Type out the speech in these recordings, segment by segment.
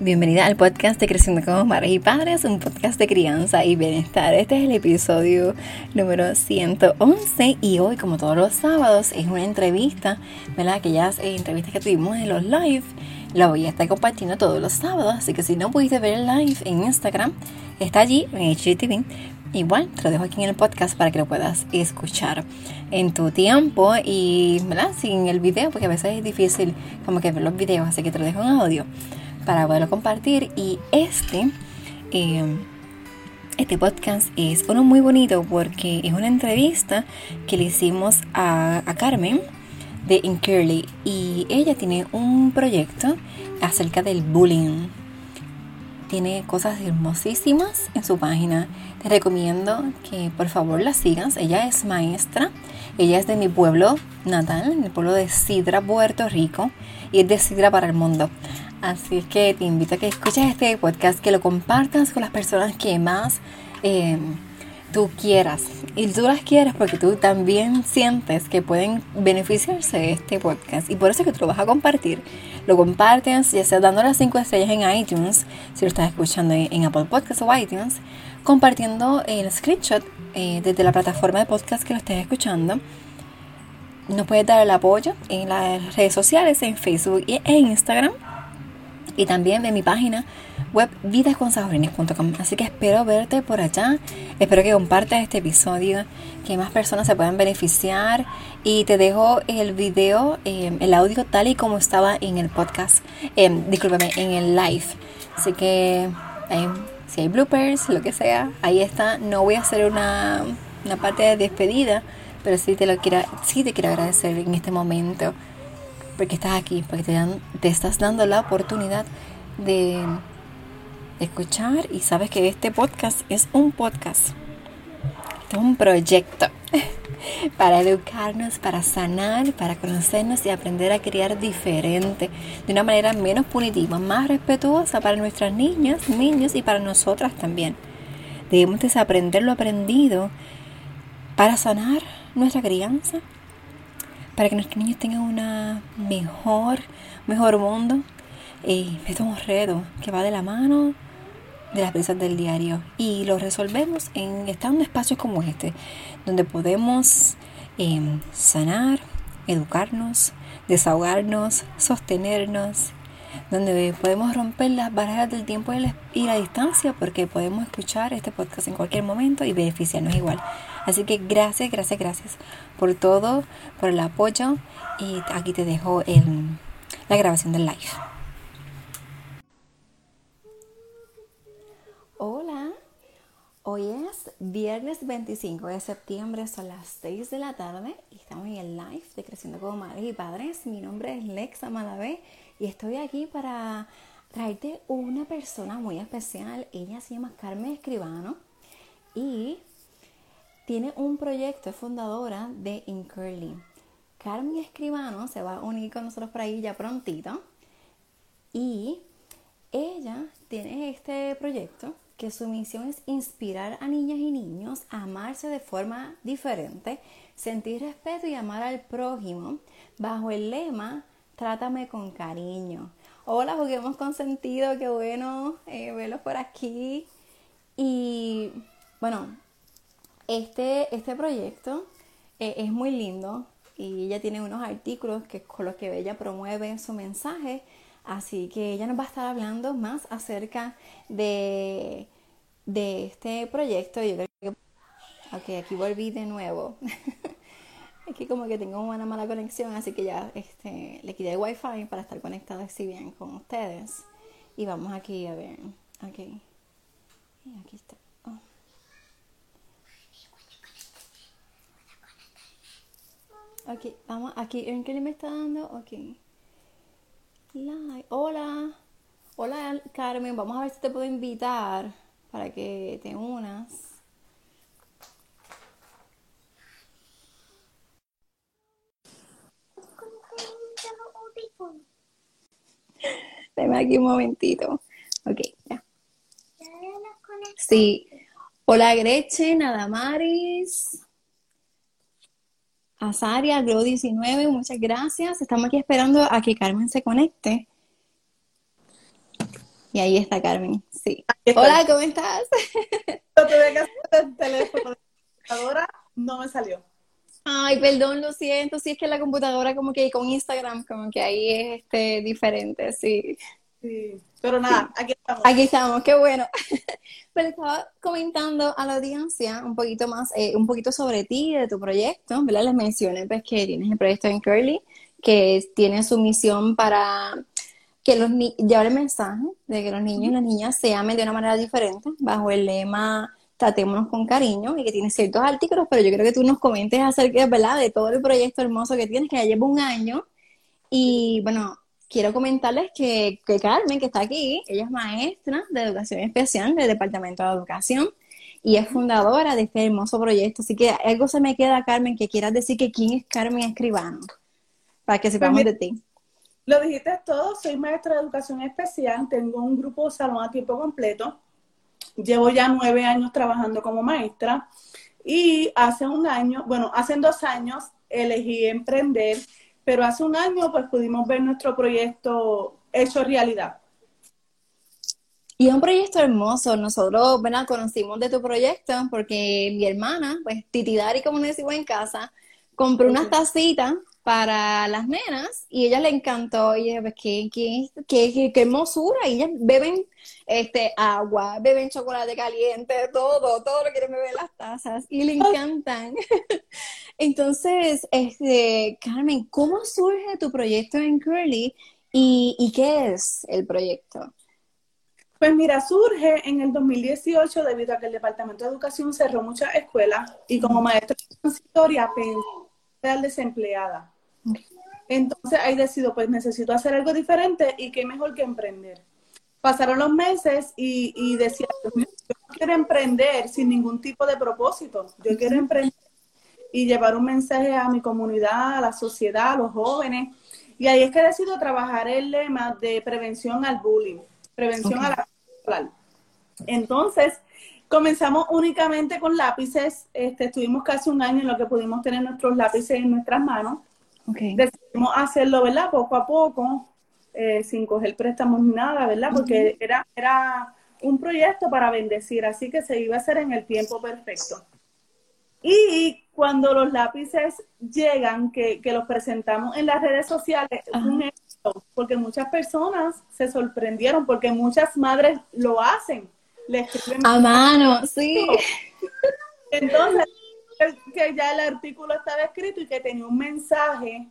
Bienvenida al podcast de Creciendo como Madres y Padres, un podcast de crianza y bienestar. Este es el episodio número 111 y hoy, como todos los sábados, es una entrevista, ¿verdad? Aquellas eh, entrevistas que tuvimos en los live, la voy a estar compartiendo todos los sábados, así que si no pudiste ver el live en Instagram, está allí en HGTV. Igual te lo dejo aquí en el podcast para que lo puedas escuchar en tu tiempo y, ¿verdad? Sin el video, porque a veces es difícil como que ver los videos, así que te lo dejo en audio para poderlo compartir. Y este, eh, este podcast es uno muy bonito porque es una entrevista que le hicimos a, Carmen de Incurly y ella tiene un proyecto acerca del bullying. Tiene cosas hermosísimas en su página. Te recomiendo que por favor la sigas. Ella es maestra. Ella es de mi pueblo natal, el pueblo de Sidra, Puerto Rico. Y es de Sidra para el mundo. Así es que te invito a que escuches este podcast, que lo compartas con las personas que más eh, tú quieras. Y tú las quieres porque tú también sientes que pueden beneficiarse de este podcast. Y por eso es que tú lo vas a compartir. Lo compartes, ya sea dando las 5 estrellas en iTunes, si lo estás escuchando en, Apple Podcasts o iTunes, compartiendo el screenshot eh, desde la plataforma de podcast que lo estés escuchando. Nos puedes dar el apoyo en las redes sociales, en Facebook e Instagram y también de mi página web vidasconsaborines.com. Así que espero verte por allá. Espero que compartas este episodio, que más personas se puedan beneficiar. Y te dejo el video, eh, el audio tal y como estaba en el podcast, eh, discúlpame, en el live. Así que si hay bloopers, lo que sea, ahí está. No voy a hacer una, una parte de despedida, pero sí te, lo quiero, sí te quiero agradecer en este momento porque estás aquí, porque te, dan, te estás dando la oportunidad de, escuchar y sabes que este podcast es un podcast, es un proyecto para educarnos, para sanar, para conocernos y aprender a criar diferente, de una manera menos punitiva, más respetuosa para nuestras niñas, niños y para nosotras también. Debemos desaprender lo aprendido para sanar nuestra crianza, para que nuestros niños tengan una mejor, mejor mundo. Y esto es un reto que va de la mano de las prisas del diario y lo resolvemos en estando espacios como este, donde podemos em, sanar, educarnos, desahogarnos, sostenernos, donde podemos romper las barreras del tiempo y la distancia porque podemos escuchar este podcast en cualquier momento y beneficiarnos igual. Así que gracias, gracias, gracias por todo, por el apoyo y aquí te dejo la grabación del live. Hola, hoy es viernes 25 de septiembre, son las 6 de la tarde y estamos en el live de Creciendo como Madres y Padres. Mi nombre es Lexa Malavé y estoy aquí para traerte una persona muy especial. Ella se llama Carmen Escribano y tiene un proyecto, es fundadora de Incurly. Carmen Escribano se va a unir con nosotros por ahí ya prontito. Y ella tiene este proyecto que su misión es inspirar a niñas y niños a amarse de forma diferente, sentir respeto y amar al prójimo bajo el lema Trátame con cariño. Hola, juguemos con sentido, qué bueno eh, verlos por aquí. Y bueno, este, este proyecto eh, es muy lindo y ella tiene unos artículos que, con los que ella promueve su mensaje. Así que ella nos va a estar hablando más acerca de, de este proyecto. Yo que. Ok, aquí volví de nuevo. aquí como que tengo una mala conexión, así que ya este, le quité el wifi para estar conectada así bien con ustedes. Y vamos aquí a ver. Ok. Y aquí está. Ok, vamos, aquí, ¿en qué le me está dando? Ok. Hola. Hola, Carmen. Vamos a ver si te puedo invitar para que te unas. Dame aquí un momentito. Ok, ya. Sí. Hola, Gretchen, Adamaris. Azaria, Glow 19, muchas gracias. Estamos aquí esperando a que Carmen se conecte. Y ahí está Carmen, sí. Hola, ¿cómo estás? Yo tuve que hacer el teléfono de la computadora, no me salió. Ay, perdón, lo siento. Sí, es que la computadora como que con Instagram como que ahí es este, diferente, sí. Sí, pero nada, aquí estamos. Aquí estamos, qué bueno. Pero estaba comentando a la audiencia un poquito más, eh, un poquito sobre ti, de tu proyecto, ¿verdad? Les mencioné pues que tienes el proyecto en Curly, que tiene su misión para que los llevar el mensaje de que los niños y las niñas se amen de una manera diferente, bajo el lema tratémonos con cariño y que tiene ciertos artículos, pero yo creo que tú nos comentes acerca, ¿verdad?, de todo el proyecto hermoso que tienes, que ya lleva un año. Y bueno, quiero comentarles que, que Carmen, que está aquí, ella es maestra de educación especial del Departamento de Educación y es fundadora de este hermoso proyecto. Así que algo se me queda, Carmen, que quieras decir que quién es Carmen Escribano, para que sepamos pues de ti. Lo dijiste todo, soy maestra de educación especial, tengo un grupo salón a tiempo completo Llevo ya nueve años trabajando como maestra y hace un año, bueno, hace dos años elegí emprender, pero hace un año pues pudimos ver nuestro proyecto hecho realidad. Y es un proyecto hermoso. Nosotros, ¿verdad? Conocimos de tu proyecto porque mi hermana, pues Titidari, como decimos en casa, compró unas tacitas para las nenas y ella le encantó y dije, pues qué, qué, qué, qué, hermosura y ellas beben este agua, beben chocolate caliente, todo, todo lo quieren beber las tazas y le encantan. Entonces, este, Carmen, ¿cómo surge tu proyecto en Curly y, y qué es el proyecto? Pues mira, surge en el 2018 debido a que el Departamento de Educación cerró muchas escuelas y como maestra transitoria pensé desempleada. Entonces ahí decido, pues necesito hacer algo diferente y qué mejor que emprender. Pasaron los meses y, y decía, yo no quiero emprender sin ningún tipo de propósito. Yo quiero emprender y llevar un mensaje a mi comunidad, a la sociedad, a los jóvenes. Y ahí es que decido trabajar el lema de prevención al bullying, prevención a la. Entonces, comenzamos únicamente con lápices. Este, estuvimos casi un año en lo que pudimos tener nuestros lápices en nuestras manos. Decidimos hacerlo, ¿verdad? Poco a poco, eh, sin coger préstamos ni nada, ¿verdad? Porque era, era un proyecto para bendecir, así que se iba a hacer en el tiempo perfecto. Y cuando los lápices llegan, que, los presentamos en las redes sociales, es un éxito, porque muchas personas se sorprendieron, porque muchas madres lo hacen. Le escriben a mano, sí. Entonces, que ya el artículo estaba escrito y que tenía un mensaje,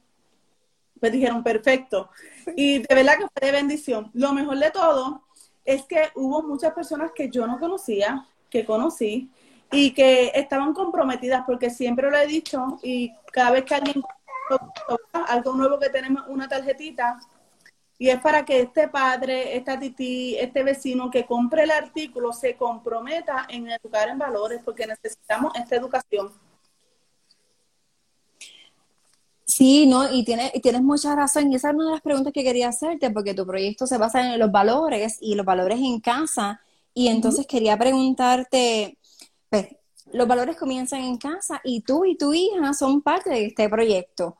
pues dijeron, perfecto. Y de verdad que fue de bendición. Lo mejor de todo es que hubo muchas personas que yo no conocía, que conocí, y que estaban comprometidas, porque siempre lo he dicho, y cada vez que alguien algo nuevo que tenemos una tarjetita, y es para que este padre, esta tití, este vecino que compre el artículo se comprometa en educar en valores, porque necesitamos esta educación. Sí, no, y tienes, tienes mucha razón. Y esa es una de las preguntas que quería hacerte, porque tu proyecto se basa en los valores y los valores en casa. Y entonces quería preguntarte, pues, los valores comienzan en casa y tú y tu hija son parte de este proyecto.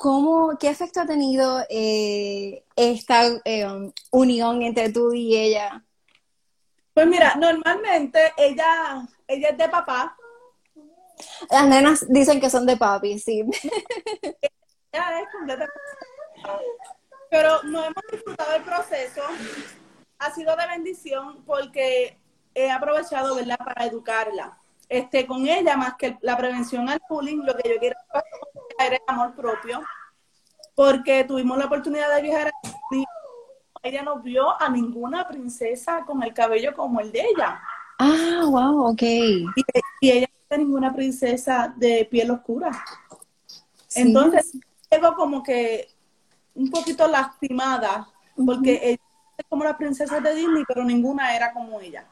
¿Cómo, ¿Qué efecto ha tenido eh, esta eh, unión entre tú y ella? Pues mira, normalmente ella, ella es de papá. Las nenas dicen que son de papi, sí. Ella es completamente... Pero no hemos disfrutado el proceso. Ha sido de bendición porque he aprovechado, ¿verdad?, para educarla. Este, con ella, más que la prevención al bullying, lo que yo quiero era el amor propio porque tuvimos la oportunidad de viajar a ella no vio a ninguna princesa con el cabello como el de ella. Ah, wow, ok. Y, ella no tiene ninguna princesa de piel oscura. Entonces, llegó como que un poquito lastimada, porque ella es como la princesa de Disney, pero ninguna era como ella.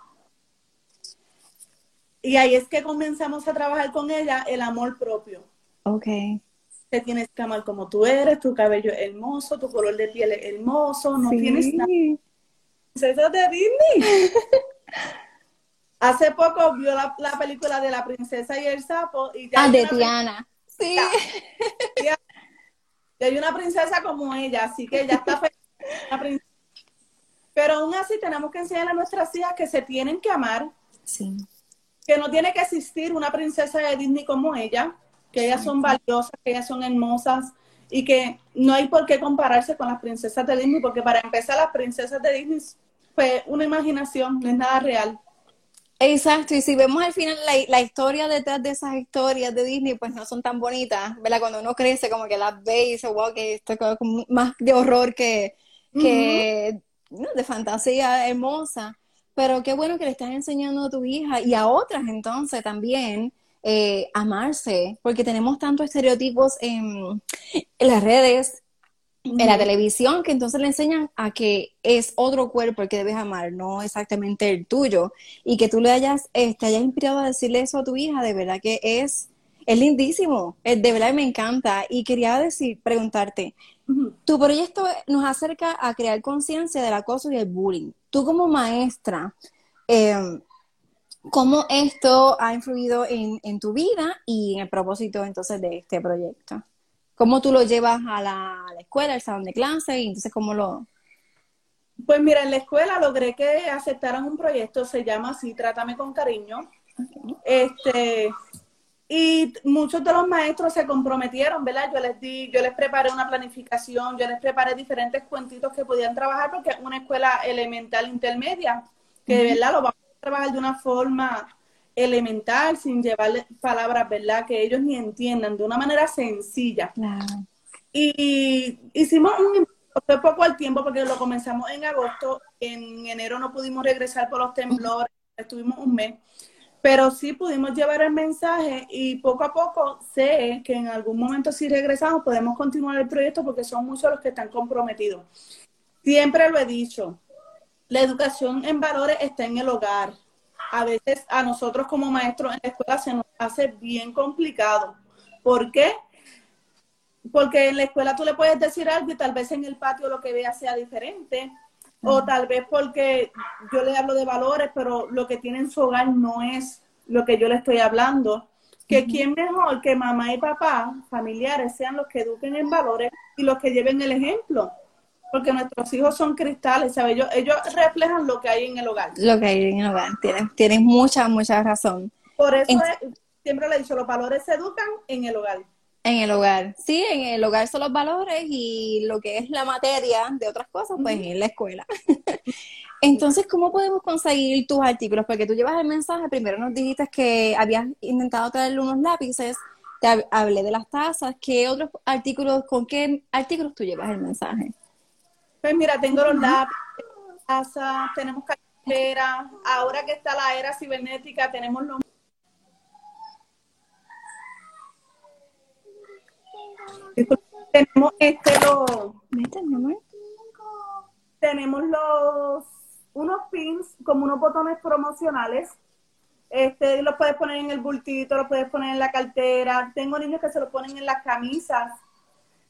Y ahí es que comenzamos a trabajar con ella el amor propio. Ok te tienes que amar como tú eres, tu cabello es hermoso, tu color de piel es hermoso, no tienes nada. Princesa de Disney. Hace poco vio la, película de la princesa y el sapo y ya ah, de Tiana. Sí. Ya, hay una princesa como ella, así que ya está feliz. Pero aún así tenemos que enseñar a nuestras hijas que se tienen que amar, Sí. Que no tiene que existir una princesa de Disney como ella, que ellas son valiosas, que ellas son hermosas y que no hay por qué compararse con las princesas de Disney, porque para empezar las princesas de Disney fue una imaginación, no es nada real. Exacto, y si vemos al final la, la historia detrás de esas historias de Disney, pues no son tan bonitas, ¿verdad? Cuando uno crece, como que las ve y dice, wow, que esto es como más de horror que, que ¿no? de fantasía hermosa. Pero qué bueno que le estás enseñando a tu hija y a otras entonces también eh, amarse, porque tenemos tantos estereotipos en, en las redes, en la televisión, que entonces le enseñan a que es otro cuerpo el que debes amar, no exactamente el tuyo. Y que tú le hayas, eh, te hayas inspirado a decirle eso a tu hija, de verdad que es, es lindísimo, es, de verdad me encanta. Y quería decir, preguntarte, tu proyecto nos acerca a crear conciencia del acoso y el bullying. Tú como maestra, eh, ¿cómo esto ha influido en, en tu vida y en el propósito entonces de este proyecto? ¿Cómo tú lo llevas a la, a la escuela, al salón de clase y entonces cómo lo... Pues mira, en la escuela logré que aceptaran un proyecto, se llama así, Trátame con cariño. Este, y muchos de los maestros se comprometieron, ¿verdad? Yo les di, yo les preparé una planificación, yo les preparé diferentes cuentitos que podían trabajar porque es una escuela elemental intermedia, que de verdad lo vamos a trabajar de una forma elemental, sin llevarle palabras, ¿verdad? Que ellos ni entiendan, de una manera sencilla. Claro. Y hicimos un fue poco al tiempo porque lo comenzamos en agosto, en enero no pudimos regresar por los temblores, estuvimos un mes, pero sí pudimos llevar el mensaje y poco a poco sé que en algún momento si regresamos podemos continuar el proyecto porque son muchos los que están comprometidos. Siempre lo he dicho, la educación en valores está en el hogar. A veces a nosotros como maestros en la escuela se nos hace bien complicado. ¿Por qué? Porque en la escuela tú le puedes decir algo y tal vez en el patio lo que vea sea diferente. O tal vez porque yo le hablo de valores, pero lo que tiene en su hogar no es lo que yo le estoy hablando. Que quién mejor que mamá y papá, familiares, sean los que eduquen en valores y los que lleven el ejemplo. Porque nuestros hijos son cristales, ¿sabes? Ellos, ellos reflejan lo que hay en el hogar. Lo que hay en el hogar. Tienes, tienes mucha, mucha razón. Por eso En- es- siempre le he dicho, los valores se educan en el hogar. En el hogar. Sí, en el hogar son los valores y lo que es la materia de otras cosas, pues en la escuela. Entonces, ¿cómo podemos conseguir tus artículos? Porque tú llevas el mensaje, primero nos dijiste que habías intentado traerle unos lápices, te hab- hablé de las tazas, ¿qué otros artículos, con qué artículos tú llevas el mensaje? Pues mira, tengo los lápices, tazas, tenemos cartera, ahora que está la era cibernética, tenemos los tenemos este los tenemos los unos pins como unos botones promocionales. Este los puedes poner en el bultito, los puedes poner en la cartera. Tengo niños que se los ponen en las camisas.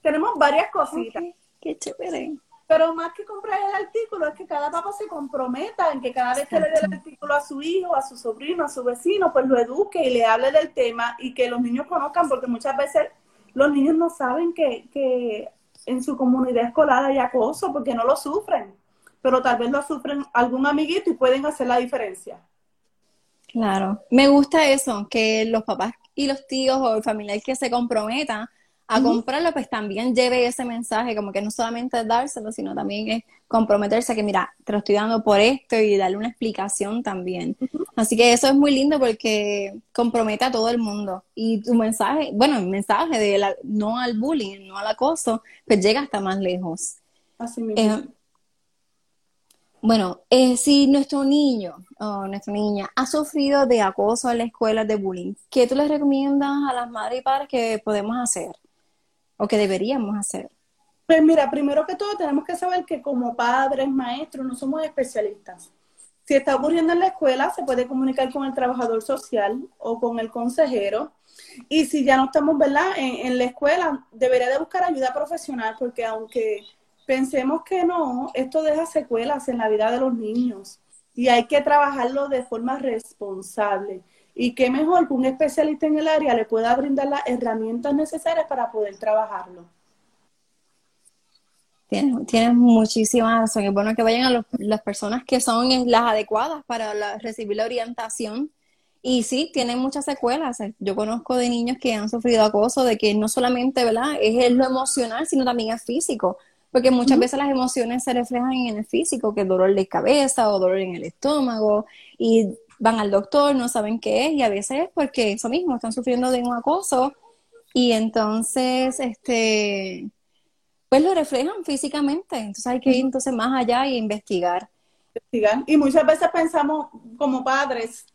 Tenemos varias cositas. Ok, Qué chévere. Pero más que comprar el artículo, es que cada papá se comprometa en que cada vez que le dé el artículo a su hijo, a su sobrino, a su vecino, pues lo eduque y le hable del tema y que los niños conozcan, porque muchas veces los niños no saben que, que en su comunidad escolar hay acoso porque no lo sufren, pero tal vez lo sufren algún amiguito y pueden hacer la diferencia. Claro, me gusta eso, que los papás y los tíos o el familiar que se comprometan a comprarlo, pues también lleve ese mensaje, como que no solamente es dárselo, sino también es comprometerse a que, mira, te lo estoy dando por esto y darle una explicación también. Así que eso es muy lindo porque compromete a todo el mundo. Y tu mensaje, bueno, el mensaje de la- no al bullying, no al acoso, pues llega hasta más lejos. Así mismo. Eh, bueno, eh, si nuestro niño o nuestra niña ha sufrido de acoso en la escuela, de bullying, ¿qué tú les recomiendas a las madres y padres que podemos hacer o que deberíamos hacer? Pues mira, primero que todo tenemos que saber que como padres, maestros, no somos especialistas. Si está ocurriendo en la escuela, se puede comunicar con el trabajador social o con el consejero. Y si ya no estamos, ¿verdad? En, en la escuela, debería de buscar ayuda profesional porque aunque pensemos que no, esto deja secuelas en la vida de los niños y hay que trabajarlo de forma responsable. Y qué mejor que un especialista en el área le pueda brindar las herramientas necesarias para poder trabajarlo. Tienes, muchísimas razón. Es bueno que vayan a las personas que son las adecuadas para recibir la orientación. Y sí, tienen muchas secuelas. Yo conozco de niños que han sufrido acoso, de que no solamente ¿verdad? es lo emocional, sino también es físico. Porque muchas veces las emociones se reflejan en el físico, que es dolor de cabeza o dolor en el estómago, y van al doctor, no saben qué es, y a veces es porque eso mismo, están sufriendo de un acoso, y entonces, este, pues lo reflejan físicamente. Entonces hay que ir entonces más allá e investigar. Y muchas veces pensamos como padres,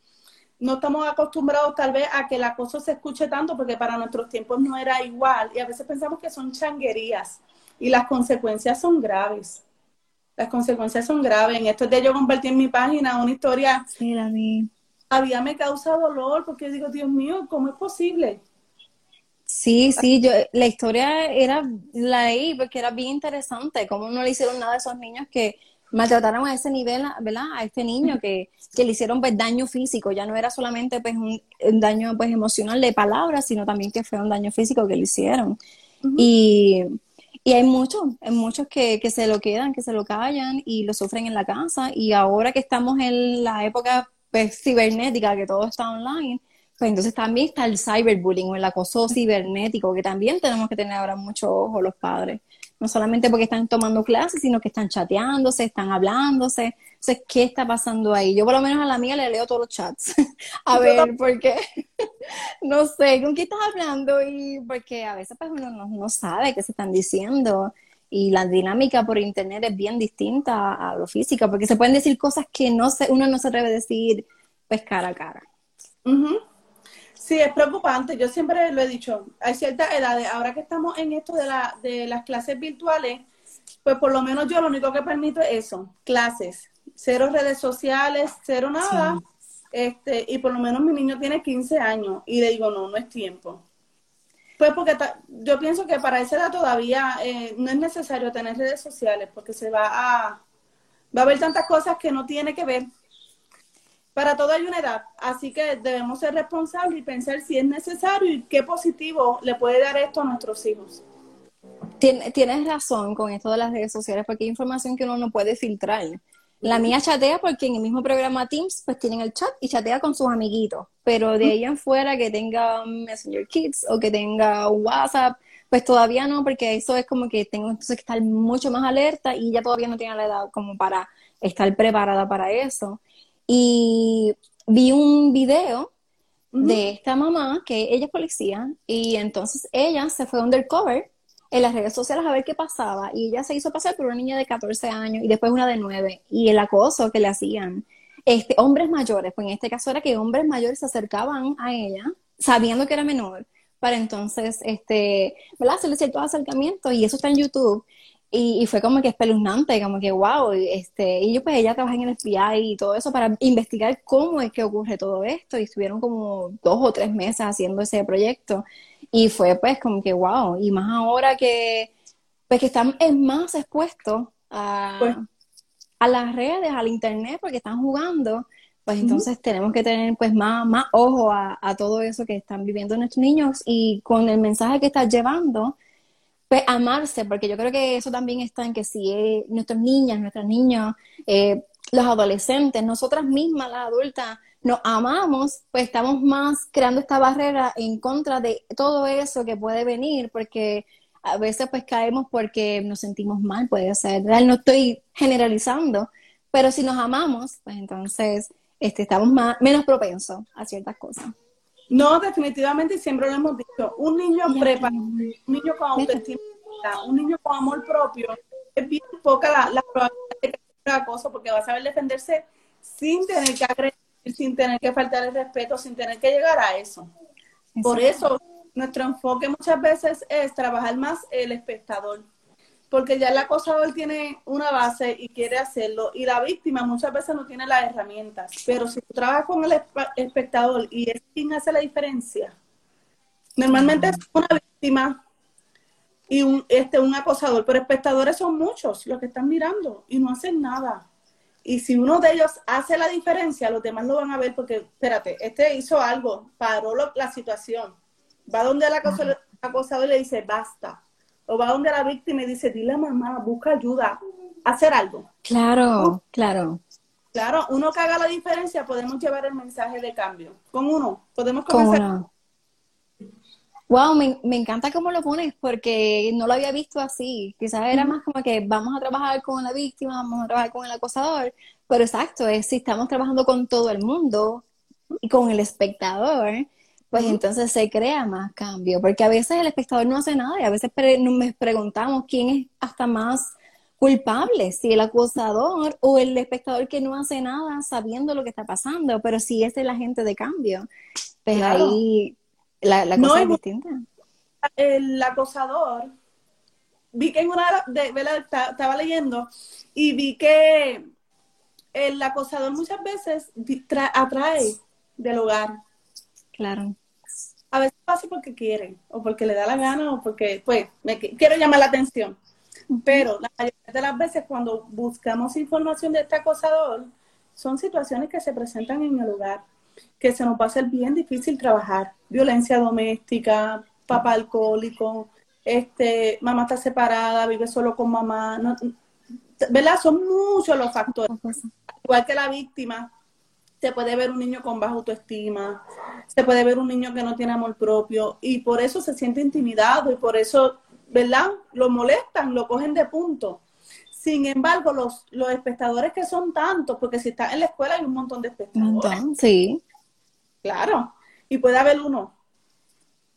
no estamos acostumbrados tal vez a que el acoso se escuche tanto porque para nuestros tiempos no era igual y a veces pensamos que son changuerías y las consecuencias son graves. Las consecuencias son graves. En estos días yo compartí en mi página una historia. Sí, la vi. Había me causa dolor porque digo, Dios mío, ¿cómo es posible? Sí, sí, yo la historia era la leí porque era bien interesante, cómo no le hicieron nada a esos niños que maltrataron a ese nivel, ¿verdad? A este niño que, le hicieron pues daño físico, ya no era solamente pues un, daño pues emocional de palabras, sino también que fue un daño físico que le hicieron. Y y hay muchos, hay muchos que, que, se lo quedan, que se lo callan y lo sufren en la casa. Y ahora que estamos en la época pues, cibernética, que todo está online, pues entonces también está el cyberbullying o el acoso cibernético, que también tenemos que tener ahora mucho ojo los padres. No solamente porque están tomando clases, sino que están chateándose, están hablándose. Entonces, ¿qué está pasando ahí? Yo por lo menos a la mía le leo todos los chats. a ver, porque no sé, ¿con qué estás hablando? Y porque a veces pues uno no, sabe qué se están diciendo. Y la dinámica por internet es bien distinta a, lo físico, porque se pueden decir cosas que no se, uno no se atreve a decir pues cara a cara. Sí, es preocupante. Yo siempre lo he dicho. Hay ciertas edades. Ahora que estamos en esto de, la, de las clases virtuales, pues por lo menos yo lo único que permito es eso, clases. Cero redes sociales, cero nada. Este, y por lo menos mi niño tiene 15 años y le digo, no, no es tiempo. Pues porque yo pienso que para esa edad todavía eh, no es necesario tener redes sociales porque se va a, va a haber tantas cosas que no tiene que ver para todo hay una edad, así que debemos ser responsables y pensar si es necesario y qué positivo le puede dar esto a nuestros hijos. Tienes razón con esto de las redes sociales, porque hay información que uno no puede filtrar. La mía chatea porque en el mismo programa Teams pues tienen el chat y chatea con sus amiguitos, pero de ahí en fuera que tenga Messenger Kids o que tenga WhatsApp, pues todavía no, porque eso es como que tengo entonces que estar mucho más alerta y ya todavía no tiene la edad como para estar preparada para eso. Y vi un video de esta mamá, que ella es policía, y entonces ella se fue undercover en las redes sociales a ver qué pasaba, y ella se hizo pasar por una niña de 14 años y después una de 9, y el acoso que le hacían. Este, hombres mayores, pues en este caso era que hombres mayores se acercaban a ella, sabiendo que era menor, para entonces, este. Hacerle ciertos acercamientos, y eso está en YouTube. Y, fue como que espeluznante, como que wow, este, y yo pues ella trabaja en el FBI y todo eso para investigar cómo es que ocurre todo esto y estuvieron como dos o tres meses haciendo ese proyecto y fue pues como que wow, y más ahora que pues que están más expuestos a, pues a las redes, al internet porque están jugando, pues entonces tenemos que tener pues más, más ojo a, a todo eso que están viviendo nuestros niños y con el mensaje que estás llevando, pues amarse, porque yo creo que eso también está en que si nuestras niñas, nuestros niños, eh, los adolescentes, nosotras mismas, las adultas, nos amamos, pues estamos más creando esta barrera en contra de todo eso que puede venir, porque a veces pues caemos porque nos sentimos mal, puede ser, real, no estoy generalizando, pero si nos amamos, pues entonces este, estamos más, menos propensos a ciertas cosas. No, definitivamente, siempre lo hemos dicho, un niño preparado, un niño con autoestima, un niño con amor propio, es bien poca la, la probabilidad de que haga cosa porque va a saber defenderse sin tener que agredir, sin tener que faltar el respeto, sin tener que llegar a eso. Por eso, nuestro enfoque muchas veces es trabajar más el espectador porque ya el acosador tiene una base y quiere hacerlo, y la víctima muchas veces no tiene las herramientas, pero si tú trabajas con el espectador y es quien hace la diferencia, normalmente es una víctima y un, este, un acosador, pero espectadores son muchos los que están mirando y no hacen nada. Y si uno de ellos hace la diferencia, los demás lo van a ver porque, espérate, este hizo algo, paró la situación, va donde el acosador, acosador le dice, basta, o va donde la víctima y dice, dile a mamá, busca ayuda, hacer algo. Claro, claro. Claro, uno que haga la diferencia, podemos llevar el mensaje de cambio. Con uno, podemos comenzar. Wow, me, me, encanta cómo lo pones porque no lo había visto así. Quizás era más como que vamos a trabajar con la víctima, vamos a trabajar con el acosador, pero exacto, es si estamos trabajando con todo el mundo y con el espectador, pues entonces se crea más cambio, porque a veces el espectador no hace nada y a veces nos preguntamos quién es hasta más culpable, si el acosador o el espectador que no hace nada sabiendo lo que está pasando, pero si es el agente de cambio, pues ahí la, cosa es distinta. El acosador, vi que en una de, estaba leyendo y vi que el acosador muchas veces atrae del hogar. Claro. A veces pasa porque quiere, o porque le da la gana, o porque, pues, me quiero llamar la atención. Pero la mayoría de las veces cuando buscamos información de este acosador, son situaciones que se presentan en el hogar, que se nos va a hacer bien difícil trabajar. Violencia doméstica, papá alcohólico, este, mamá está separada, vive solo con mamá. ¿Verdad? Son muchos los factores. Igual que la víctima, se puede ver un niño con baja autoestima, se puede ver un niño que no tiene amor propio y por eso se siente intimidado y por eso, ¿verdad? Lo molestan, lo cogen de punto. Sin embargo, los, los espectadores que son tantos, porque si está en la escuela hay un montón de espectadores. sí. Claro. Y puede haber uno.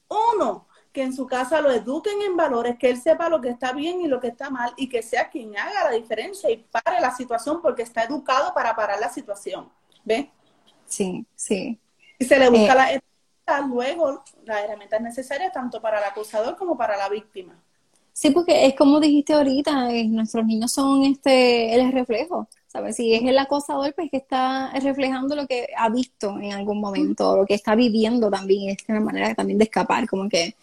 Uno que en su casa lo eduquen en valores, que él sepa lo que está bien y lo que está mal y que sea quien haga la diferencia y pare la situación porque está educado para parar la situación. ¿Ves? Sí, sí. Y se le busca eh, la luego las herramientas necesarias tanto para el acusador como para la víctima. Sí, porque es como dijiste ahorita, eh, nuestros niños son este el reflejo, ¿sabes? Si es el acosador, pues que está reflejando lo que ha visto en algún momento, lo que está viviendo también, es una manera también de escapar, como que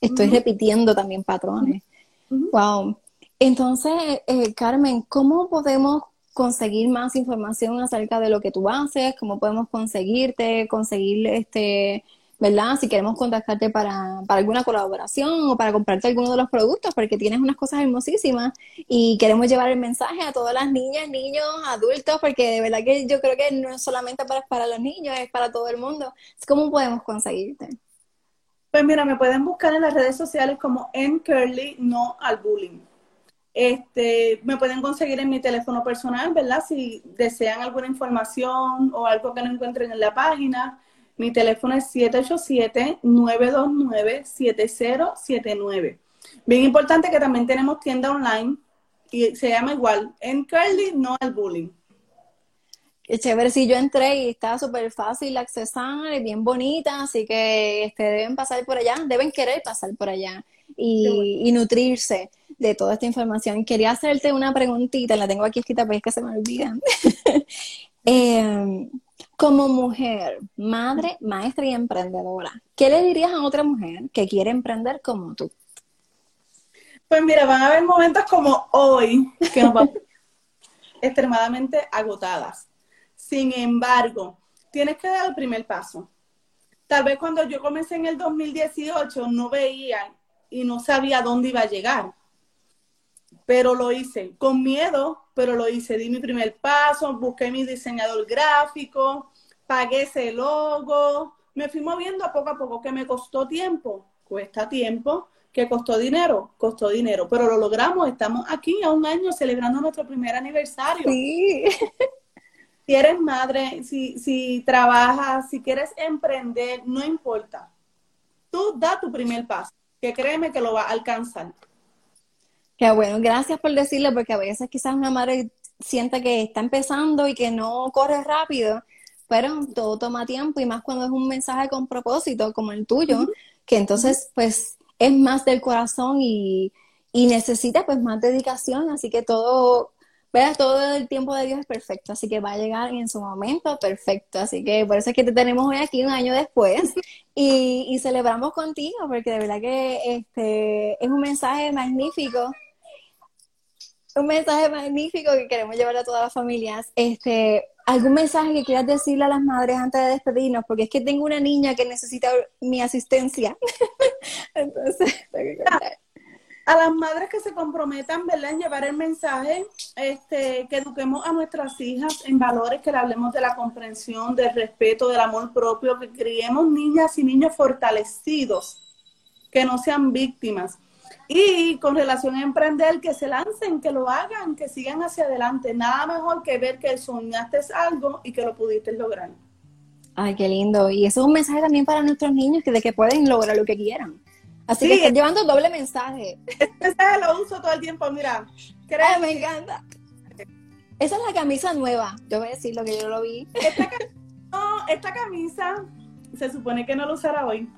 estoy repitiendo también patrones. Wow. Entonces, eh, Carmen, ¿cómo podemos conseguir más información acerca de lo que tú haces, cómo podemos conseguirte, conseguir este, ¿verdad? Si queremos contactarte para, para alguna colaboración o para comprarte alguno de los productos, porque tienes unas cosas hermosísimas y queremos llevar el mensaje a todas las niñas, niños, adultos, porque de verdad que yo creo que no es solamente para, para los niños, es para todo el mundo. ¿Cómo podemos conseguirte? Pues mira, me pueden buscar en las redes sociales como en Curly No al Bullying. Este, me pueden conseguir en mi teléfono personal, ¿verdad? Si desean alguna información o algo que no encuentren en la página. Mi teléfono es 787-929-7079. Bien importante que también tenemos tienda online y se llama igual, en Curly, no al bullying. Qué chévere, sí, yo entré y está súper fácil accesar, es bien bonita, así que este, deben pasar por allá, deben querer pasar por allá y, nutrirse de toda esta información. Quería hacerte una preguntita, la tengo aquí escrita, pero es que se me olvidan. Em, como mujer, madre, maestra y emprendedora, ¿qué le dirías a otra mujer que quiere emprender como tú? Pues mira, van a haber momentos como hoy que nos extremadamente agotadas. Sin embargo, tienes que dar el primer paso. Tal vez cuando yo comencé en el 2018 no veía y no sabía dónde iba a llegar. Pero lo hice con miedo, pero lo hice. Di mi primer paso, busqué mi diseñador gráfico, pagué ese logo, me fui moviendo a poco a poco, que me costó tiempo, cuesta tiempo, que costó dinero, costó dinero, pero lo logramos, estamos aquí a un año celebrando nuestro primer aniversario. Sí. Si eres madre, si, si trabajas, si quieres emprender, no importa. Tú da tu primer paso que créeme que lo va a alcanzar. Qué bueno, gracias por decirlo, porque a veces quizás una madre sienta que está empezando y que no corre rápido, pero todo toma tiempo y más cuando es un mensaje con propósito como el tuyo, que entonces pues es más del corazón y, y necesita pues más dedicación, así que todo todo el tiempo de Dios es perfecto, así que va a llegar en su momento perfecto. Así que por eso es que te tenemos hoy aquí un año después y, celebramos contigo, porque de verdad que este es un mensaje magnífico. Un mensaje magnífico que queremos llevar a todas las familias. Este, ¿Algún mensaje que quieras decirle a las madres antes de despedirnos? Porque es que tengo una niña que necesita mi asistencia. Entonces, a las madres que se comprometan, ¿verdad?, en llevar el mensaje, este, que eduquemos a nuestras hijas en valores, que le hablemos de la comprensión, del respeto, del amor propio, que criemos niñas y niños fortalecidos, que no sean víctimas. Y con relación a emprender, que se lancen, que lo hagan, que sigan hacia adelante. Nada mejor que ver que soñaste algo y que lo pudiste lograr. Ay, qué lindo. Y eso es un mensaje también para nuestros niños, que de que pueden lograr lo que quieran. Así que están llevando doble mensaje. Este mensaje lo uso todo el tiempo, mira. Ay, me encanta. Esa es la camisa nueva. Yo voy a decir lo que yo lo vi. Esta, no, esta camisa se supone que no la usará hoy.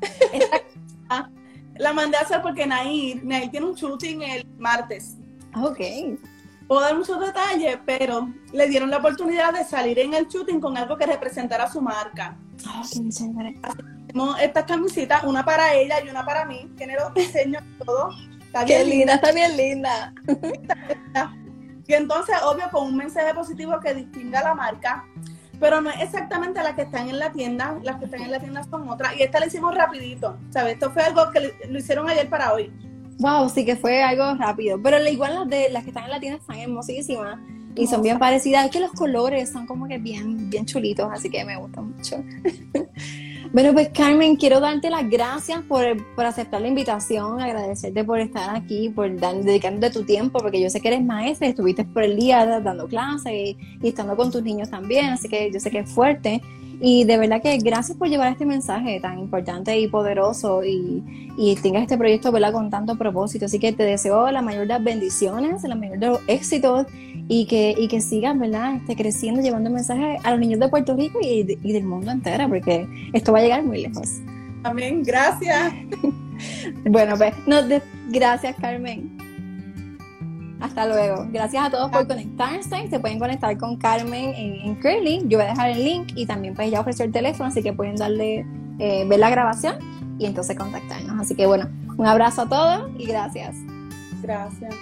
la mandé a hacer porque Nair, Nair tiene un shooting el martes. Ok. Puedo dar muchos detalles, pero le dieron la oportunidad de salir en el shooting con algo que representara su marca. Oh, qué chévere estas camisetas, una para ella y una para mí. Tiene los diseños y todo. Está bien Qué linda, está bien linda. Y entonces, obvio, con un mensaje positivo que distinga la marca, pero no es exactamente la que están en la tienda, las que están en la tienda son otras. Y esta la hicimos rapidito, ¿sabes? Esto fue algo que lo hicieron ayer para hoy. Wow, sí que fue algo rápido. Pero igual las de las que están en la tienda están hermosísimas y son bien parecidas. Es que los colores son como que bien, bien chulitos, así que me gustan mucho. Bueno, pues Carmen, quiero darte las gracias por, aceptar la invitación, agradecerte por estar aquí, por dar, dedicándote tu tiempo, porque yo sé que eres maestra, estuviste por el día dando clases y, y, estando con tus niños también, así que yo sé que es fuerte. Y de verdad que gracias por llevar este mensaje tan importante y poderoso y, y tengas este proyecto ¿verdad? con tanto propósito. Así que te deseo la mayor de las bendiciones, la mayor de los éxitos y que, y que sigan ¿verdad? Este, creciendo, llevando mensaje a los niños de Puerto Rico y, y del mundo entero, porque esto va a llegar muy lejos. Amén, gracias. bueno, pues, no, gracias Carmen. Hasta luego. Gracias a todos por conectarse. Se pueden conectar con Carmen en, en Curly. Yo voy a dejar el link y también pues ya ofreció el teléfono, así que pueden darle, eh, ver la grabación y entonces contactarnos. Así que bueno, un abrazo a todos y gracias. Gracias.